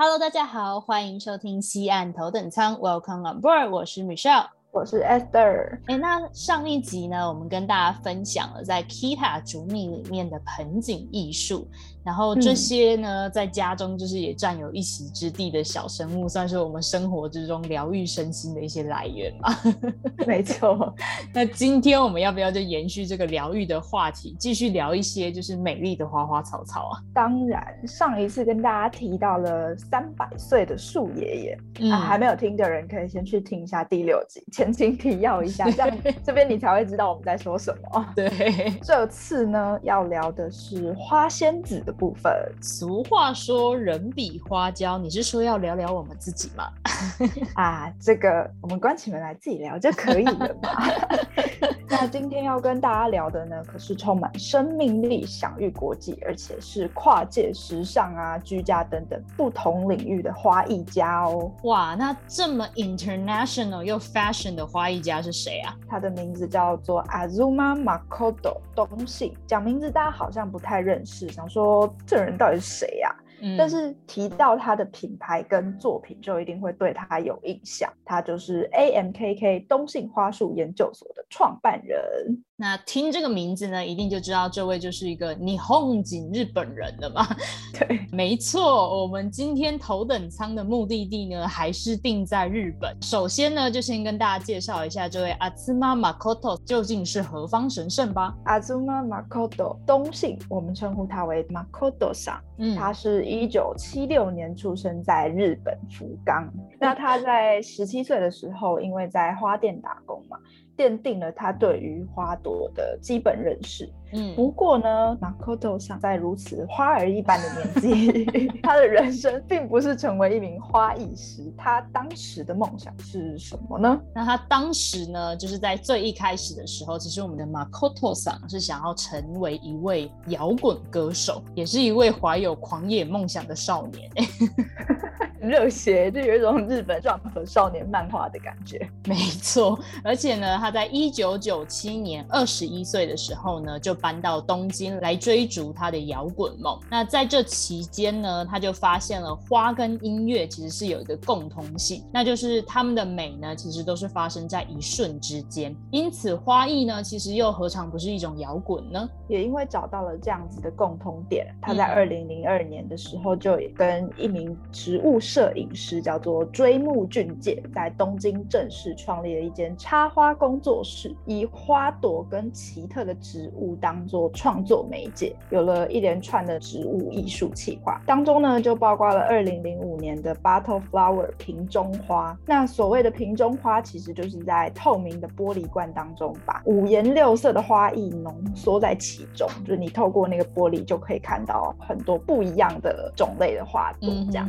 Hello，大家好，欢迎收听西岸头等舱，Welcome on board，我是 Michelle。我是 Esther。哎，那上一集呢，我们跟大家分享了在 Kita 主米里面的盆景艺术，然后这些呢，在家中就是也占有一席之地的小生物，算是我们生活之中疗愈身心的一些来源吧。没错。那今天我们要不要就延续这个疗愈的话题，继续聊一些就是美丽的花花草草啊？当然，上一次跟大家提到了三百岁的树爷爷，啊，还没有听的人可以先去听一下第六集。前情提要一下，这样这边你才会知道我们在说什么。对，这次呢要聊的是花仙子的部分。俗话说人比花娇，你是说要聊聊我们自己吗？啊，这个我们关起门来自己聊就可以了嘛。那今天要跟大家聊的呢，可是充满生命力、享誉国际，而且是跨界时尚啊、居家等等不同领域的花艺家哦。哇，那这么 international 又 fashion。的花艺家是谁啊？他的名字叫做 Azuma Makoto 东西。讲名字大家好像不太认识，想说这人到底是谁呀？但是提到他的品牌跟作品，就一定会对他有印象。他就是 AMKK 东信花束研究所的创办人。那听这个名字呢，一定就知道这位就是一个霓虹景日本人了嘛？对，没错。我们今天头等舱的目的地呢，还是定在日本。首先呢，就先跟大家介绍一下这位阿兹玛马 Makoto 究竟是何方神圣吧。阿兹玛马 Makoto 东信，我们称呼他为 Makoto 上。嗯，他是一九七六年出生在日本福冈。那他在十七岁的时候，因为在花店打工嘛。奠定了他对于花朵的基本认识。嗯，不过呢，Makoto 上在如此花儿一般的年纪，他的人生并不是成为一名花艺师。他当时的梦想是什么呢？那他当时呢，就是在最一开始的时候，其实我们的 Makoto 上是想要成为一位摇滚歌手，也是一位怀有狂野梦想的少年。热血，就有一种日本 Jump 少年漫画的感觉。没错，而且呢，他在一九九七年二十一岁的时候呢，就搬到东京来追逐他的摇滚梦。那在这期间呢，他就发现了花跟音乐其实是有一个共通性，那就是他们的美呢，其实都是发生在一瞬之间。因此，花艺呢，其实又何尝不是一种摇滚呢？也因为找到了这样子的共通点，他在二零零二年的时候就跟一名植物。摄影师叫做追木俊介，在东京正式创立了一间插花工作室，以花朵跟奇特的植物当做创作媒介，有了一连串的植物艺术企划，当中呢就包括了二零零五年的 Bottle Flower 瓶中花。那所谓的瓶中花，其实就是在透明的玻璃罐当中，把五颜六色的花艺浓缩在其中，就是你透过那个玻璃就可以看到很多不一样的种类的花朵，这样。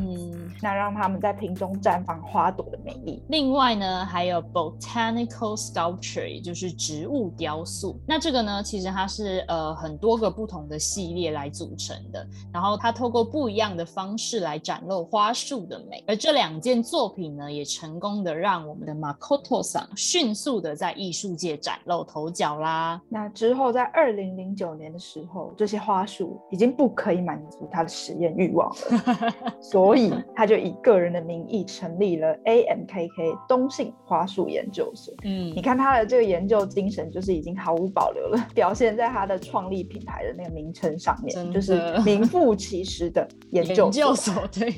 那让他们在瓶中绽放花朵的美丽。另外呢，还有 botanical sculpture，也就是植物雕塑。那这个呢，其实它是呃很多个不同的系列来组成的。然后它透过不一样的方式来展露花束的美。而这两件作品呢，也成功的让我们的 Makoto 桑迅速的在艺术界崭露头角啦。那之后在二零零九年的时候，这些花束已经不可以满足他的实验欲望了，所以他就。以个人的名义成立了 AMKK 东信花束研究所。嗯，你看他的这个研究精神，就是已经毫无保留了，表现在他的创立品牌的那个名称上面，就是名副其实的研究所。对，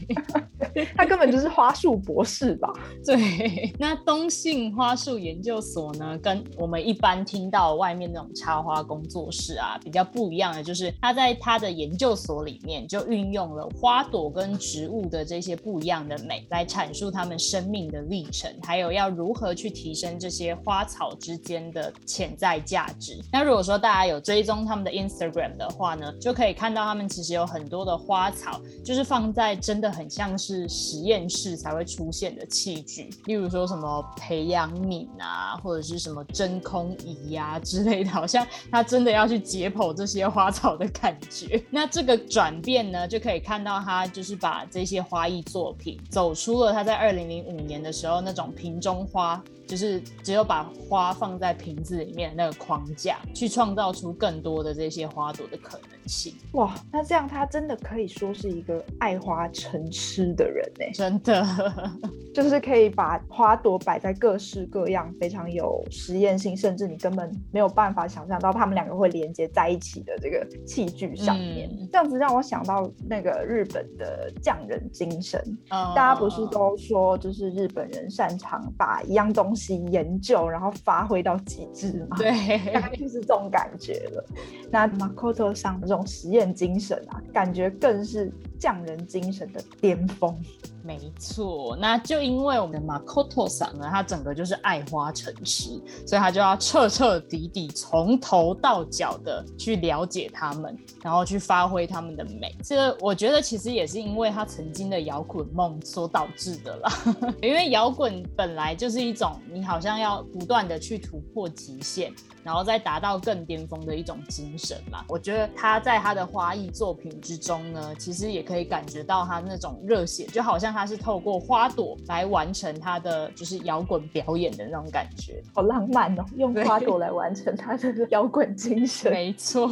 他根本就是花束博士吧？对。那东信花束研究所呢，跟我们一般听到外面那种插花工作室啊比较不一样的，就是他在他的研究所里面就运用了花朵跟植物的这些。些不一样的美，来阐述他们生命的历程，还有要如何去提升这些花草之间的潜在价值。那如果说大家有追踪他们的 Instagram 的话呢，就可以看到他们其实有很多的花草，就是放在真的很像是实验室才会出现的器具，例如说什么培养皿啊，或者是什么真空仪呀之类的，好像他真的要去解剖这些花草的感觉。那这个转变呢，就可以看到他就是把这些花艺做作品走出了他在二零零五年的时候那种瓶中花。就是只有把花放在瓶子里面那个框架，去创造出更多的这些花朵的可能性。哇，那这样他真的可以说是一个爱花成痴的人呢？真的，就是可以把花朵摆在各式各样、非常有实验性，甚至你根本没有办法想象到他们两个会连接在一起的这个器具上面。这样子让我想到那个日本的匠人精神。大家不是都说，就是日本人擅长把一样东西。研究，然后发挥到极致吗？对，大概就是这种感觉了。那 Makoto 上这种实验精神啊，感觉更是匠人精神的巅峰。没错，那就因为我们的 Makoto 桑呢，他整个就是爱花成痴，所以他就要彻彻底底从头到脚的去了解他们，然后去发挥他们的美。这个我觉得其实也是因为他曾经的摇滚梦所导致的啦。因为摇滚本来就是一种你好像要不断的去突破极限，然后再达到更巅峰的一种精神嘛。我觉得他在他的花艺作品之中呢，其实也可以感觉到他那种热血，就好像。他是透过花朵来完成他的就是摇滚表演的那种感觉，好浪漫哦！用花朵来完成他的 摇滚精神，没错。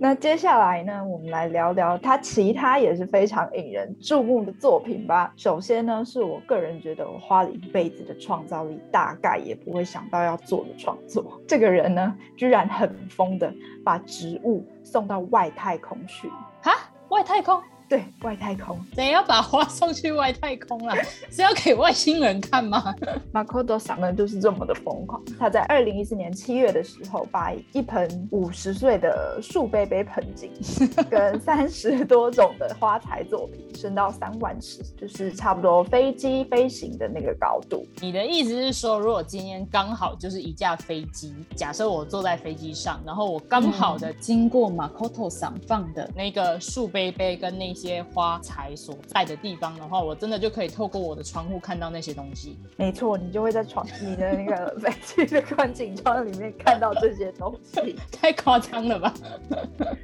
那接下来呢，我们来聊聊他其他也是非常引人注目的作品吧。首先呢，是我个人觉得我花了一辈子的创造力，大概也不会想到要做的创作。这个人呢，居然很疯的把植物送到外太空去，哈，外太空。对外太空，谁要把花送去外太空啊？是要给外星人看吗？马可多想的就是这么的疯狂。他在二零一四年七月的时候，把一盆五十岁的树杯杯盆景，跟三十多种的花材作品，升到三万尺，就是差不多飞机飞行的那个高度。你的意思是说，如果今天刚好就是一架飞机，假设我坐在飞机上，然后我刚好的经过马可多想放的那个树杯杯跟那。些花材所在的地方的话，我真的就可以透过我的窗户看到那些东西。没错，你就会在窗你的那个飞机的观景窗里面看到这些东西。太夸张了吧！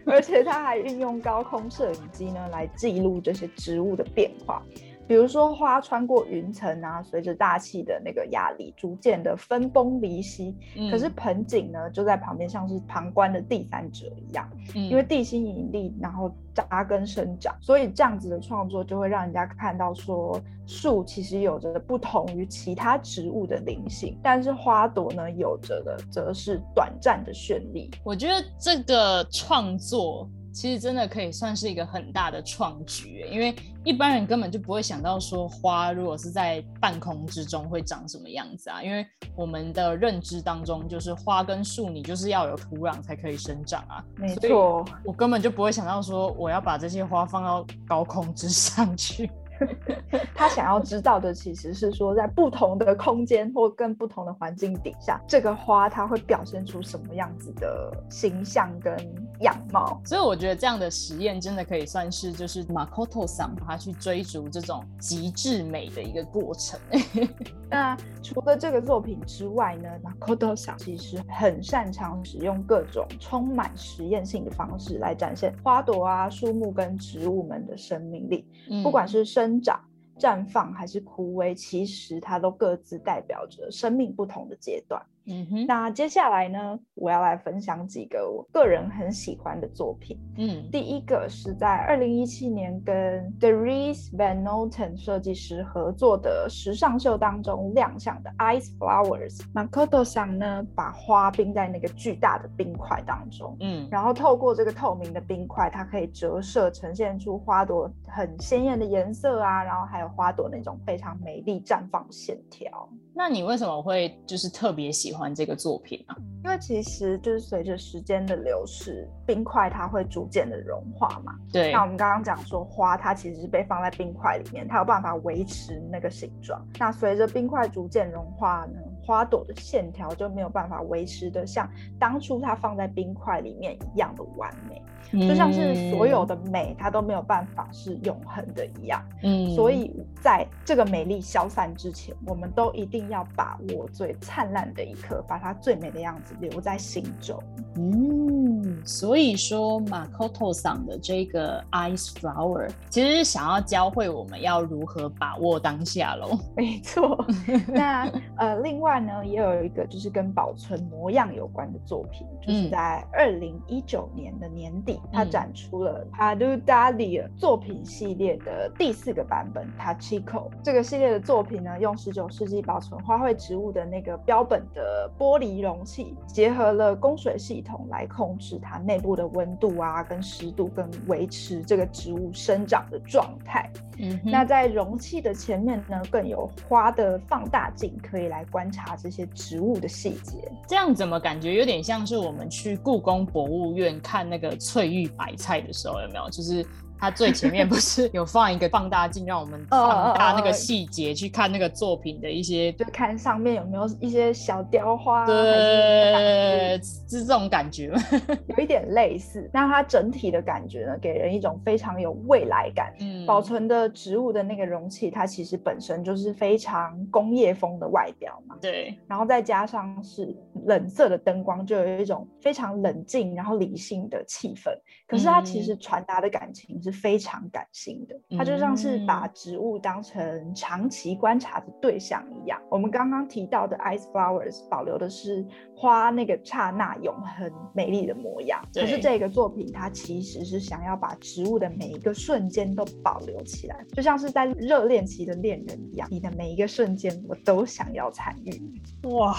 而且他还运用高空摄影机呢，来记录这些植物的变化。比如说花穿过云层啊，随着大气的那个压力逐渐的分崩离析。可是盆景呢，就在旁边像是旁观的第三者一样，因为地心引力，然后扎根生长，所以这样子的创作就会让人家看到说，树其实有着不同于其他植物的灵性，但是花朵呢，有着的则是短暂的绚丽。我觉得这个创作。其实真的可以算是一个很大的创举，因为一般人根本就不会想到说花如果是在半空之中会长什么样子啊，因为我们的认知当中就是花跟树你就是要有土壤才可以生长啊，没错，我根本就不会想到说我要把这些花放到高空之上去。他想要知道的其实是说，在不同的空间或跟不同的环境底下，这个花它会表现出什么样子的形象跟样貌。所以我觉得这样的实验真的可以算是就是马可多桑他去追逐这种极致美的一个过程。那除了这个作品之外呢，马可多桑其实很擅长使用各种充满实验性的方式来展现花朵啊、树木跟植物们的生命力，不管是生。生长、绽放还是枯萎，其实它都各自代表着生命不同的阶段。嗯哼，那接下来呢，我要来分享几个我个人很喜欢的作品。嗯，第一个是在二零一七年跟 Dries Van Noten 设计师合作的时尚秀当中亮相的 Ice Flowers。Makoto 上呢，把花冰在那个巨大的冰块当中，嗯，然后透过这个透明的冰块，它可以折射，呈现出花朵很鲜艳的颜色啊，然后还有花朵那种非常美丽绽放线条。那你为什么会就是特别喜欢？这个作品啊？因为其实就是随着时间的流逝，冰块它会逐渐的融化嘛。对。那我们刚刚讲说花，它其实是被放在冰块里面，它有办法维持那个形状。那随着冰块逐渐融化呢，花朵的线条就没有办法维持的像当初它放在冰块里面一样的完美。就像是所有的美，它都没有办法是永恒的一样。嗯，所以在这个美丽消散之前，我们都一定要把握最灿烂的一刻，把它最美的样子留在心中。嗯，所以说马 t o 桑的这个 Ice Flower 其实是想要教会我们要如何把握当下喽。没错。那呃，另外呢，也有一个就是跟保存模样有关的作品，就是在二零一九年的年底。他展出了 Padu Dali 作品系列的第四个版本 Tachiko。这个系列的作品呢，用十九世纪保存花卉植物的那个标本的玻璃容器，结合了供水系统来控制它内部的温度啊、跟湿度，跟维持这个植物生长的状态。嗯，那在容器的前面呢，更有花的放大镜，可以来观察这些植物的细节。这样怎么感觉有点像是我们去故宫博物院看那个翠玉白菜的时候，有没有？就是。它最前面不是有放一个放大镜，让我们放大那个细节，去看那个作品的一些，就看上面有没有一些小雕花，对，是这种感觉吗？有一点类似。那它整体的感觉呢，给人一种非常有未来感。嗯，保存的植物的那个容器，它其实本身就是非常工业风的外表嘛。对。然后再加上是冷色的灯光，就有一种非常冷静然后理性的气氛。可是它其实传达的感情。是非常感性的，它就像是把植物当成长期观察的对象一样。我们刚刚提到的 Ice Flowers 保留的是花那个刹那永恒美丽的模样，可是这个作品它其实是想要把植物的每一个瞬间都保留起来，就像是在热恋期的恋人一样，你的每一个瞬间我都想要参与。哇，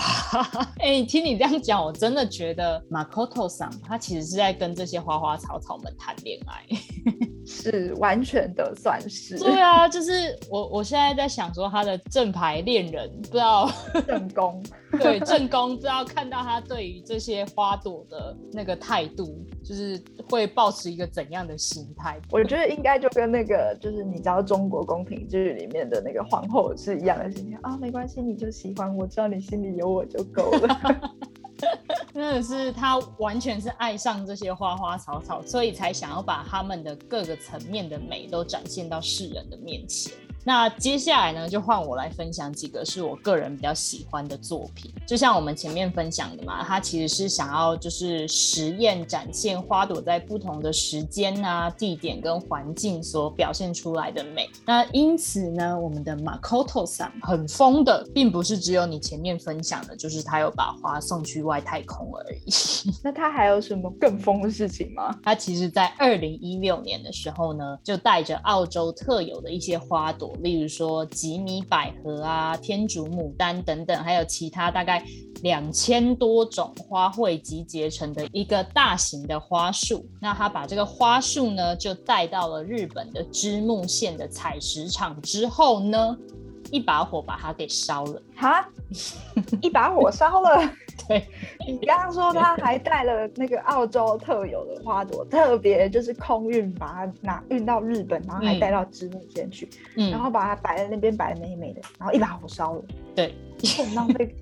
哎，听你这样讲，我真的觉得 Makoto 桑他其实是在跟这些花花草草们谈恋爱。是完全的算是对啊，就是我我现在在想说他的正牌恋人不知道 正宫 对正宫不知道看到他对于这些花朵的那个态度，就是会保持一个怎样的心态？我觉得应该就跟那个就是你知道中国宫廷剧里面的那个皇后是一样的心情啊，没关系，你就喜欢我，知道你心里有我就够了。真的是他完全是爱上这些花花草草，所以才想要把他们的各个层面的美都展现到世人的面前。那接下来呢，就换我来分享几个是我个人比较喜欢的作品。就像我们前面分享的嘛，它其实是想要就是实验展现花朵在不同的时间啊、地点跟环境所表现出来的美。那因此呢，我们的 Makoto 桑很疯的，并不是只有你前面分享的，就是他有把花送去外太空而已。那他还有什么更疯的事情吗？他其实在二零一六年的时候呢，就带着澳洲特有的一些花朵。例如说吉米百合啊、天竺牡丹等等，还有其他大概两千多种花卉集结成的一个大型的花束。那他把这个花束呢，就带到了日本的织木县的采石场之后呢，一把火把它给烧了。哈，一把火烧了。对你刚刚说他还带了那个澳洲特有的花朵，特别就是空运把它拿运到日本，然后还带到织木间去，然后把它摆在那边摆的美美的，然后一把火烧了。对。很浪费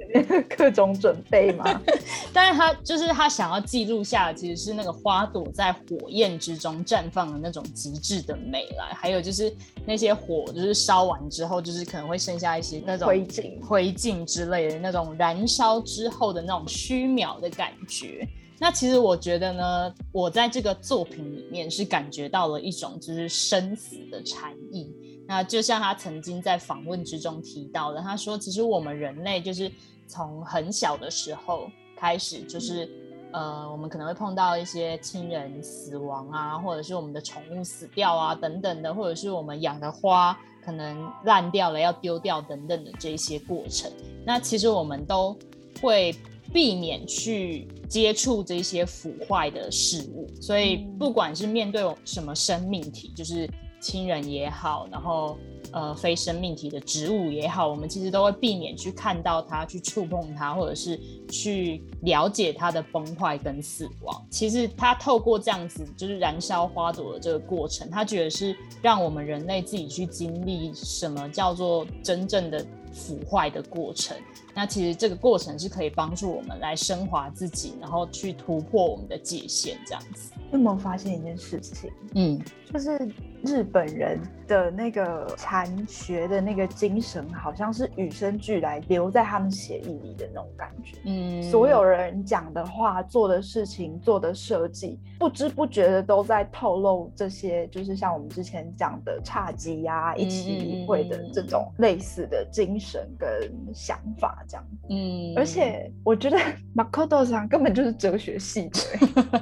各种准备嘛，但是他就是他想要记录下的其实是那个花朵在火焰之中绽放的那种极致的美来，还有就是那些火就是烧完之后，就是可能会剩下一些那种灰烬、灰烬之类的那种燃烧之后的那种虚渺的感觉。那其实我觉得呢，我在这个作品里面是感觉到了一种就是生死的禅意。那就像他曾经在访问之中提到的，他说，其实我们人类就是从很小的时候开始，就是呃，我们可能会碰到一些亲人死亡啊，或者是我们的宠物死掉啊等等的，或者是我们养的花可能烂掉了要丢掉等等的这些过程。那其实我们都会避免去接触这些腐坏的事物，所以不管是面对什么生命体，就是。亲人也好，然后呃非生命体的植物也好，我们其实都会避免去看到它、去触碰它，或者是去了解它的崩坏跟死亡。其实他透过这样子就是燃烧花朵的这个过程，他觉得是让我们人类自己去经历什么叫做真正的腐坏的过程。那其实这个过程是可以帮助我们来升华自己，然后去突破我们的界限，这样子。有没有发现一件事情？嗯，就是日本人的那个禅学的那个精神，好像是与生俱来，留在他们血液里的那种感觉。嗯，所有人讲的话、做的事情、做的设计，不知不觉的都在透露这些，就是像我们之前讲的侘寂呀、一起一会的这种类似的精神跟想法，这样。嗯，而且我觉得马可多桑根本就是哲学系的欸，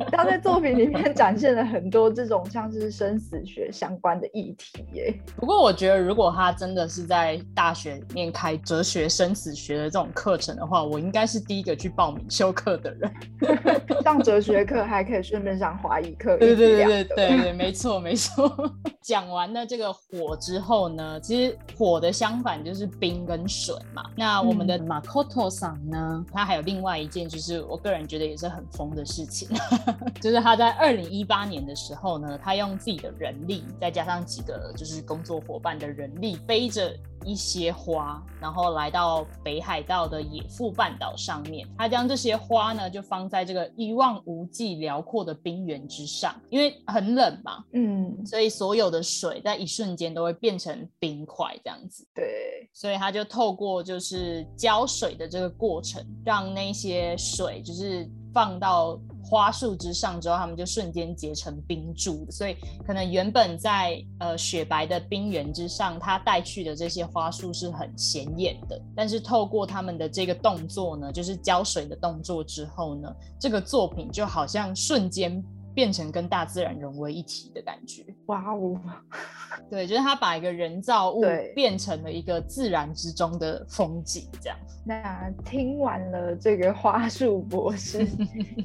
他在作品里面展现了很多这种像是生死学相关的议题耶。不过我觉得，如果他真的是在大学里面开哲学、生死学的这种课程的话，我应该是第一个去报名修课的人。上哲学课还可以顺便上华语课，对对对对对对，没错没错。讲完了这个火之后呢，其实火的相反就是冰跟水嘛。那我们的马 a 托桑呢，他还有另外一件，就是我个人觉得也是很疯的事情，就是他在二零一八年的时候呢，他用自己的人力，再加上几个就是工作伙伴的人力，背着一些花，然后来到北海道的野富半岛上面。他将这些花呢，就放在这个一望无际、辽阔的冰原之上，因为很冷嘛，嗯，所以所有的水在一瞬间都会变成冰块这样子。对，所以他就透过就是浇水的这个过程，让那些水就是放到花束之上之后，他们就瞬间结成冰柱。所以可能原本在呃雪白的冰原之上，它带去的这些花束是很显眼的，但是透过他们的这个动作呢，就是浇水的动作之后呢，这个作品就好像瞬间变成跟大自然融为一体的感觉。哇哦，对，就是他把一个人造物对变成了一个自然之中的风景，这样。那听完了这个花束博士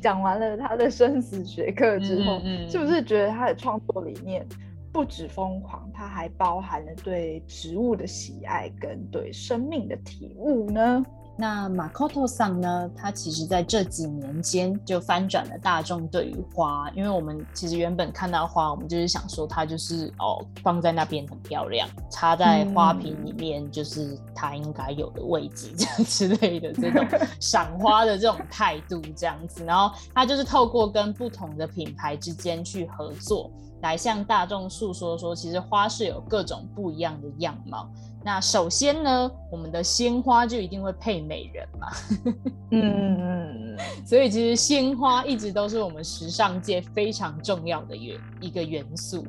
讲完了他的生死学课之后，嗯嗯嗯是不是觉得他的创作理念不止疯狂，它还包含了对植物的喜爱跟对生命的体悟呢？那马 a 托桑呢？他其实在这几年间就翻转了大众对于花，因为我们其实原本看到花，我们就是想说它就是哦放在那边很漂亮，插在花瓶里面就是它应该有的位置这样 之类的这种赏花的这种态度这样子，然后他就是透过跟不同的品牌之间去合作，来向大众诉说说，其实花是有各种不一样的样貌。那首先呢，我们的鲜花就一定会配美人嘛，嗯嗯，所以其实鲜花一直都是我们时尚界非常重要的元一个元素。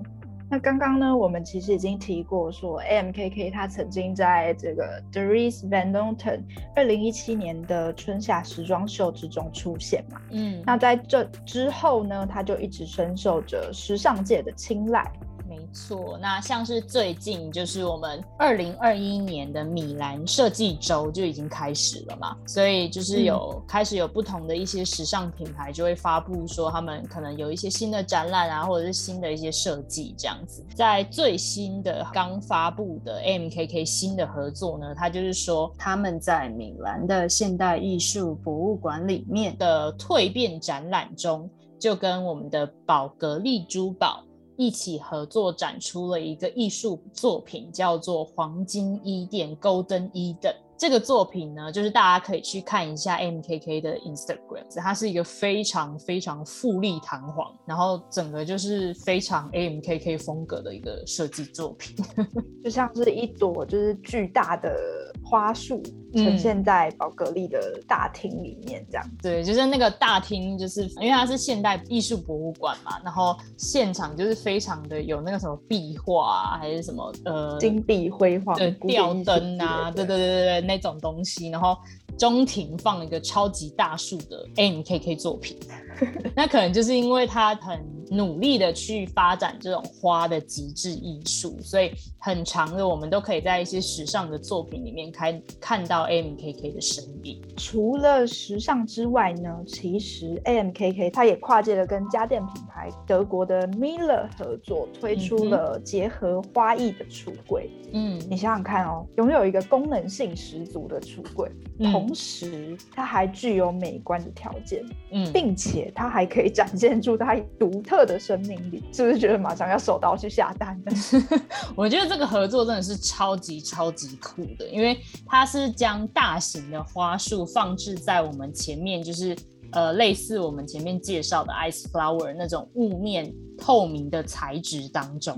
那刚刚呢，我们其实已经提过说，AMKK 它曾经在这个 Dries Van Noten 二零一七年的春夏时装秀之中出现嘛。嗯，那在这之后呢，它就一直深受着时尚界的青睐。没错，那像是最近就是我们二零二一年的米兰设计周就已经开始了嘛，所以就是有、开始有不同的一些时尚品牌就会发布说他们可能有一些新的展览啊，或者是新的一些设计这样子。在最新的刚发布的 MKK 新的合作呢，它就是说他们在米兰的现代艺术博物馆里面的蜕变展览中，就跟我们的宝格丽珠宝。一起合作展出了一个艺术作品，叫做《黄金伊甸 （Golden Eden）》。这个作品呢，就是大家可以去看一下 MKK 的 Instagram，它是一个非常非常富丽堂皇，然后整个就是非常 AMKK 风格的一个设计作品。就像是一朵就是巨大的花束呈现在宝格丽的大厅里面，这样。对，就是那个大厅，就是因为它是现代艺术博物馆嘛，然后现场就是非常的有那个什么壁画啊，还是什么呃金碧辉煌、呃古典艺术吊灯啊，对对对对对那种东西，然后中庭放了一个超级大树的 AMKK 作品。那可能就是因为他很努力的去发展这种花的极致艺术，所以很长的我们都可以在一些时尚的作品里面看看到 AMKK 的身影。除了时尚之外呢，其实 AMKK 它也跨界了跟家电品牌德国的 Miller 合作，推出了结合花艺的橱柜。嗯，你想想看哦，拥有一个功能性十足的橱柜，同时它还具有美观的条件，嗯，并且它还可以展现出它独特的生命力，是不是觉得马上要手刀去下单呢？我觉得这个合作真的是超级超级酷的，因为它是将大型的花束放置在我们前面，就是。呃，类似我们前面介绍的 ice flower 那种雾面透明的材质当中，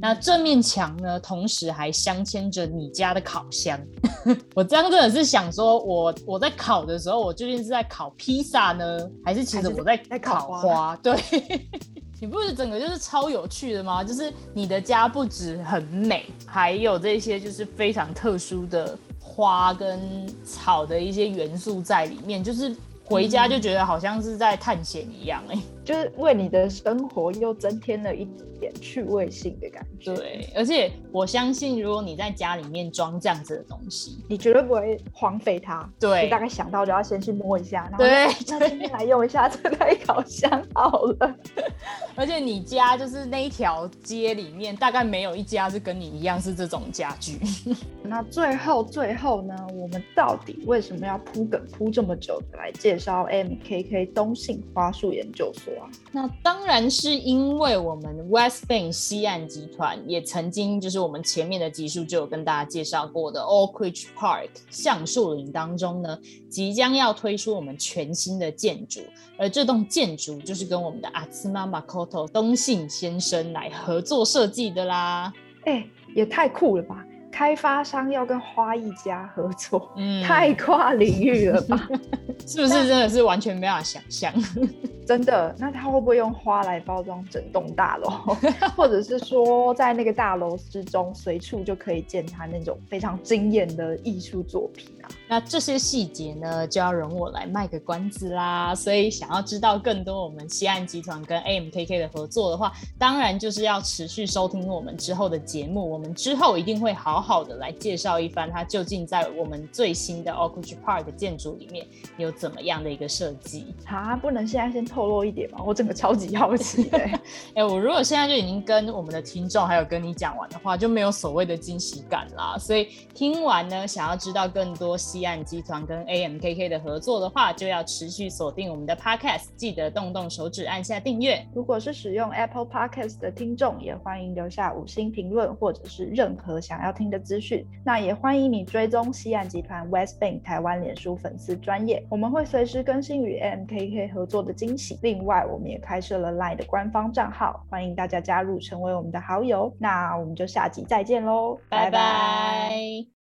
那这面墙呢，同时还镶嵌着你家的烤箱。我这样真的是想说，我我在烤的时候，我究竟是在烤披萨呢，还是其实我在烤花？对，你不是整个就是超有趣的吗？就是你的家不止很美，还有这些就是非常特殊的花跟草的一些元素在里面，就是。回家就觉得好像是在探险一样，哎，就是为你的生活又增添了一点趣味性的感觉。对，而且我相信，如果你在家里面装这样子的东西，你绝对不会荒废它。对，大概想到就要先去摸一下，然后对，那今天来用一下这台烤箱好了。而且你家就是那一条街里面，大概没有一家是跟你一样是这种家具。那最后最后呢，我们到底为什么要铺梗铺这么久来介绍 MKK 东信花束研究所啊？那当然是因为我们 West Bank 西岸集团也曾经就是我们前面的集数就有跟大家介绍过的 Oak Ridge Park 橡树林当中呢，即将要推出我们全新的建筑，而这栋建筑就是跟我们的阿兹玛马 Koto 东信先生来合作设计的啦。哎，也太酷了吧！开发商要跟花艺家合作，嗯，太跨领域了吧？是不是真的是完全没法想象？真的？那他会不会用花来包装整栋大楼，或者是说在那个大楼之中随处就可以见他那种非常惊艳的艺术作品啊？那这些细节呢，就要容我来卖个关子啦。所以想要知道更多我们西岸集团跟 AMKK 的合作的话，当然就是要持续收听我们之后的节目。我们之后一定会好好的来介绍一番，它究竟在我们最新的 Oakridge Park 建筑里面有怎么样的一个设计啊？不能现在先透露一点吗？我整个超级好奇 的。哎，我如果现在就已经跟我们的听众还有跟你讲完的话，就没有所谓的惊喜感啦。所以听完呢，想要知道更多西。岸集团跟 AMKK 的合作的话，就要持续锁定我们的 Podcast，记得动动手指按下订阅。如果是使用 Apple Podcast 的听众，也欢迎留下五星评论，或者是任何想要听的资讯。那也欢迎你追踪西岸集团 West Bank 台湾脸书粉丝专业，我们会随时更新与 AMKK 合作的惊喜。另外，我们也开设了 Line 的官方账号，欢迎大家加入成为我们的好友。那我们就下集再见喽，拜拜。